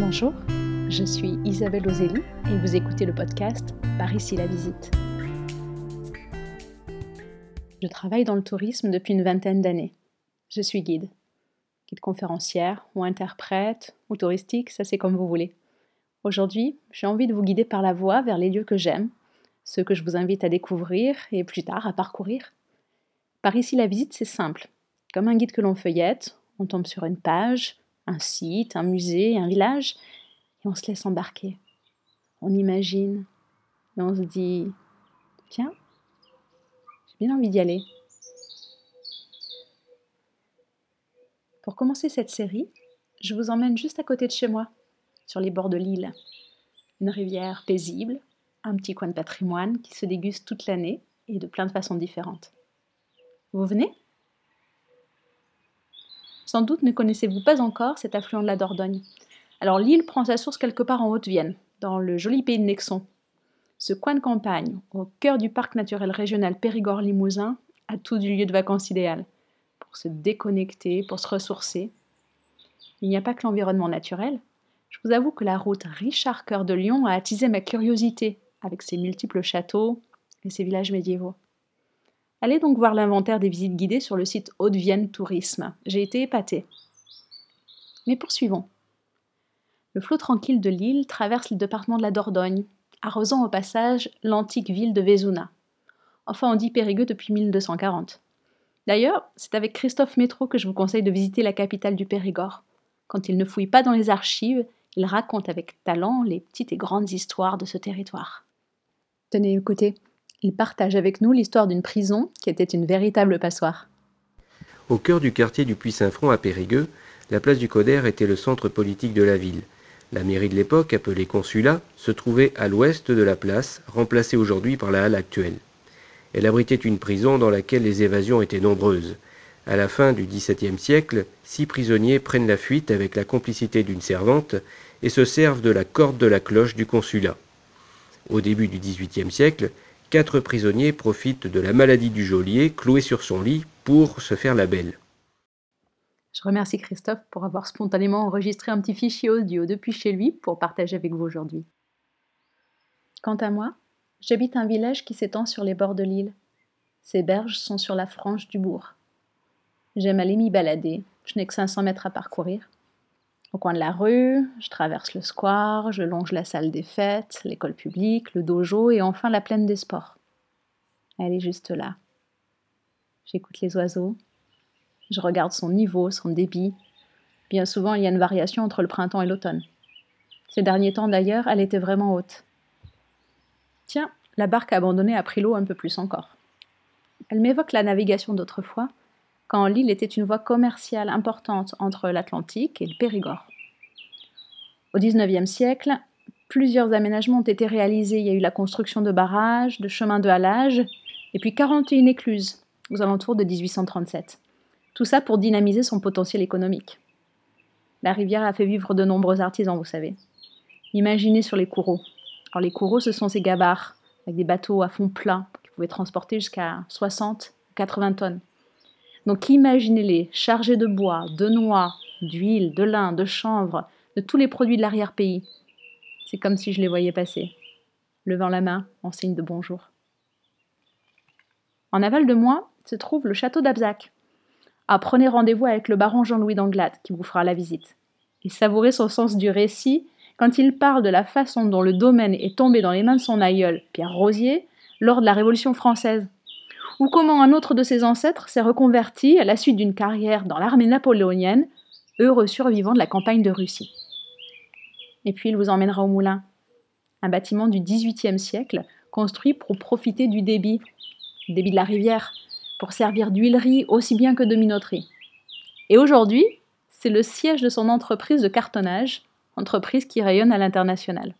Bonjour, je suis Isabelle Ozelli et vous écoutez le podcast Par ici la visite. Je travaille dans le tourisme depuis une vingtaine d'années. Je suis guide. Guide conférencière ou interprète ou touristique, ça c'est comme vous voulez. Aujourd'hui, j'ai envie de vous guider par la voie vers les lieux que j'aime, ceux que je vous invite à découvrir et plus tard à parcourir. Par ici la visite, c'est simple. Comme un guide que l'on feuillette, on tombe sur une page, un site, un musée, un village, et on se laisse embarquer. On imagine, et on se dit, tiens, j'ai bien envie d'y aller. Pour commencer cette série, je vous emmène juste à côté de chez moi, sur les bords de l'île. Une rivière paisible, un petit coin de patrimoine qui se déguste toute l'année et de plein de façons différentes. Vous venez? Sans doute ne connaissez-vous pas encore cet affluent de la Dordogne. Alors l'île prend sa source quelque part en Haute-Vienne, dans le joli pays de Nexon. Ce coin de campagne, au cœur du parc naturel régional Périgord-Limousin, a tout du lieu de vacances idéal. Pour se déconnecter, pour se ressourcer. Il n'y a pas que l'environnement naturel. Je vous avoue que la route Richard-Cœur de Lyon a attisé ma curiosité, avec ses multiples châteaux et ses villages médiévaux. Allez donc voir l'inventaire des visites guidées sur le site Haute-Vienne Tourisme. J'ai été épatée. Mais poursuivons. Le flot tranquille de l'île traverse le département de la Dordogne, arrosant au passage l'antique ville de Vézuna. Enfin, on dit Périgueux depuis 1240. D'ailleurs, c'est avec Christophe Métro que je vous conseille de visiter la capitale du Périgord. Quand il ne fouille pas dans les archives, il raconte avec talent les petites et grandes histoires de ce territoire. Tenez, écoutez, il partage avec nous l'histoire d'une prison qui était une véritable passoire. Au cœur du quartier du Puy-Saint-Front à Périgueux, la place du Coder était le centre politique de la ville. La mairie de l'époque, appelée consulat, se trouvait à l'ouest de la place, remplacée aujourd'hui par la halle actuelle. Elle abritait une prison dans laquelle les évasions étaient nombreuses. À la fin du XVIIe siècle, six prisonniers prennent la fuite avec la complicité d'une servante et se servent de la corde de la cloche du consulat. Au début du XVIIIe siècle, quatre prisonniers profitent de la maladie du geôlier, cloué sur son lit, pour se faire la belle. Je remercie Christophe pour avoir spontanément enregistré un petit fichier audio depuis chez lui pour partager avec vous aujourd'hui. Quant à moi, j'habite un village qui s'étend sur les bords de l'île. Ses berges sont sur la frange du bourg. J'aime aller m'y balader, je n'ai que 500 mètres à parcourir. Au coin de la rue, je traverse le square, je longe la salle des fêtes, l'école publique, le dojo et enfin la plaine des sports. Elle est juste là. J'écoute les oiseaux, je regarde son niveau, son débit. Bien souvent, il y a une variation entre le printemps et l'automne. Ces derniers temps d'ailleurs, elle était vraiment haute. Tiens, la barque abandonnée a pris l'eau un peu plus encore. Elle m'évoque la navigation d'autrefois, quand l'île était une voie commerciale importante entre l'Atlantique et le Périgord. Au XIXe siècle, plusieurs aménagements ont été réalisés. Il y a eu la construction de barrages, de chemins de halage, et puis 41 écluses aux alentours de 1837. Tout ça pour dynamiser son potentiel économique. La rivière a fait vivre de nombreux artisans, vous savez. Imaginez sur les courreaux. Alors les courreaux, ce sont ces gabarres avec des bateaux à fond plat qui pouvaient transporter jusqu'à 60 ou 80 tonnes. Donc imaginez-les chargés de bois, de noix, d'huile, de lin, de chanvre, de tous les produits de l'arrière-pays. C'est comme si je les voyais passer, levant la main en signe de bonjour. En aval de moi se trouve le château d'Abzac. Ah, prenez rendez-vous avec le baron Jean-Louis d'Anglade qui vous fera la visite. Et savourez son sens du récit quand il parle de la façon dont le domaine est tombé dans les mains de son aïeul, Pierre Rosier, lors de la Révolution française ou comment un autre de ses ancêtres s'est reconverti à la suite d'une carrière dans l'armée napoléonienne, heureux survivant de la campagne de Russie. Et puis il vous emmènera au moulin, un bâtiment du XVIIIe siècle construit pour profiter du débit, débit de la rivière, pour servir d'huilerie aussi bien que de minoterie. Et aujourd'hui, c'est le siège de son entreprise de cartonnage, entreprise qui rayonne à l'international.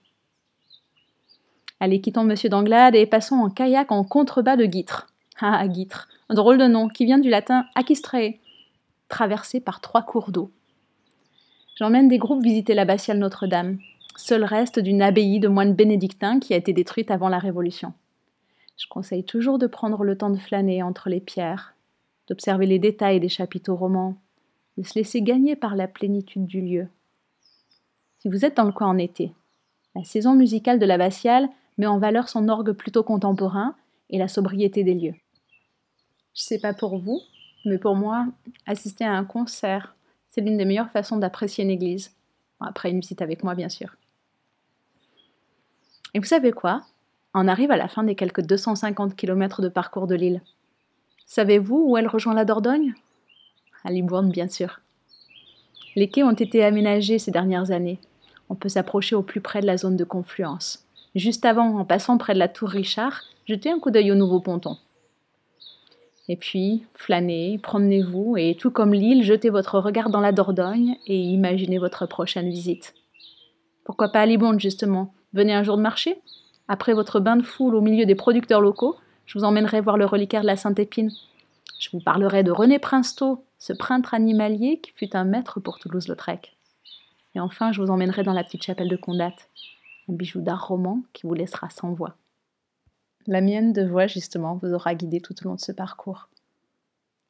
Allez, quittons Monsieur d'Anglade et passons en kayak en contrebas de Guitre. Ah, Guitre, un drôle de nom qui vient du latin aquistrae, traversé par trois cours d'eau. J'emmène des groupes visiter l'abbatiale Notre-Dame, seul reste d'une abbaye de moines bénédictins qui a été détruite avant la Révolution. Je conseille toujours de prendre le temps de flâner entre les pierres, d'observer les détails des chapiteaux romans, de se laisser gagner par la plénitude du lieu. Si vous êtes dans le coin en été, la saison musicale de l'abbatiale met en valeur son orgue plutôt contemporain et la sobriété des lieux. Je sais pas pour vous, mais pour moi, assister à un concert, c'est l'une des meilleures façons d'apprécier une église. Après une visite avec moi, bien sûr. Et vous savez quoi? On arrive à la fin des quelques 250 km de parcours de l'île. Savez-vous où elle rejoint la Dordogne? À Libourne, bien sûr. Les quais ont été aménagés ces dernières années. On peut s'approcher au plus près de la zone de confluence. Juste avant, en passant près de la tour Richard, jetez un coup d'œil au nouveau ponton. Et puis, flânez, promenez-vous, et tout comme l'île, jetez votre regard dans la Dordogne et imaginez votre prochaine visite. Pourquoi pas à Libourne, justement Venez un jour de marché Après votre bain de foule au milieu des producteurs locaux, je vous emmènerai voir le reliquaire de la Sainte-Épine. Je vous parlerai de René Princetot, ce peintre animalier qui fut un maître pour Toulouse-Lautrec. Et enfin, je vous emmènerai dans la petite chapelle de Condat, un bijou d'art roman qui vous laissera sans voix. La mienne de voix, justement, vous aura guidé tout au long de ce parcours.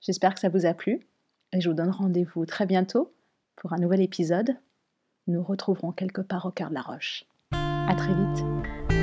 J'espère que ça vous a plu et je vous donne rendez-vous très bientôt pour un nouvel épisode. Nous retrouverons quelque part au cœur de la roche. À très vite.